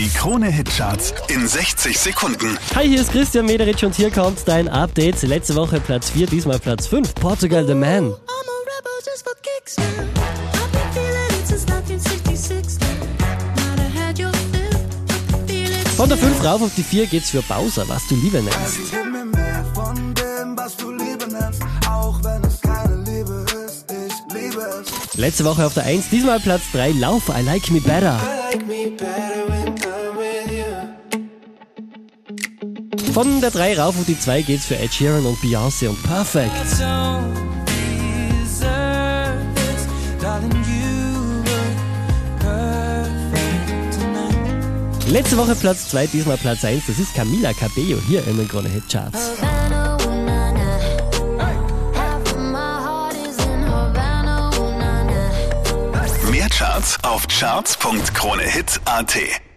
Die Krone-Hitcharts in 60 Sekunden. Hi, hier ist Christian Mederitsch und hier kommt dein Update. Letzte Woche Platz 4, diesmal Platz 5. Portugal The Man. I'm a rebel just for kicks now. I've been feeling it since 1966 now. Might have had your fill. Feel it Von der 5 rauf auf die 4 geht's für Bowser, was du Liebe nennst. Du Liebe nennst. Letzte Woche auf der 1, diesmal Platz 3, Lauf, I Like Me Better. Von der 3 rauf auf die 2 geht's für Ed Sheeran und Beyoncé und Perfect. Letzte Woche Platz 2, diesmal Platz 1, das ist Camila Cabello hier in den Krone Havana, ooh, na, na. Mehr Charts auf charts.kronehit.at.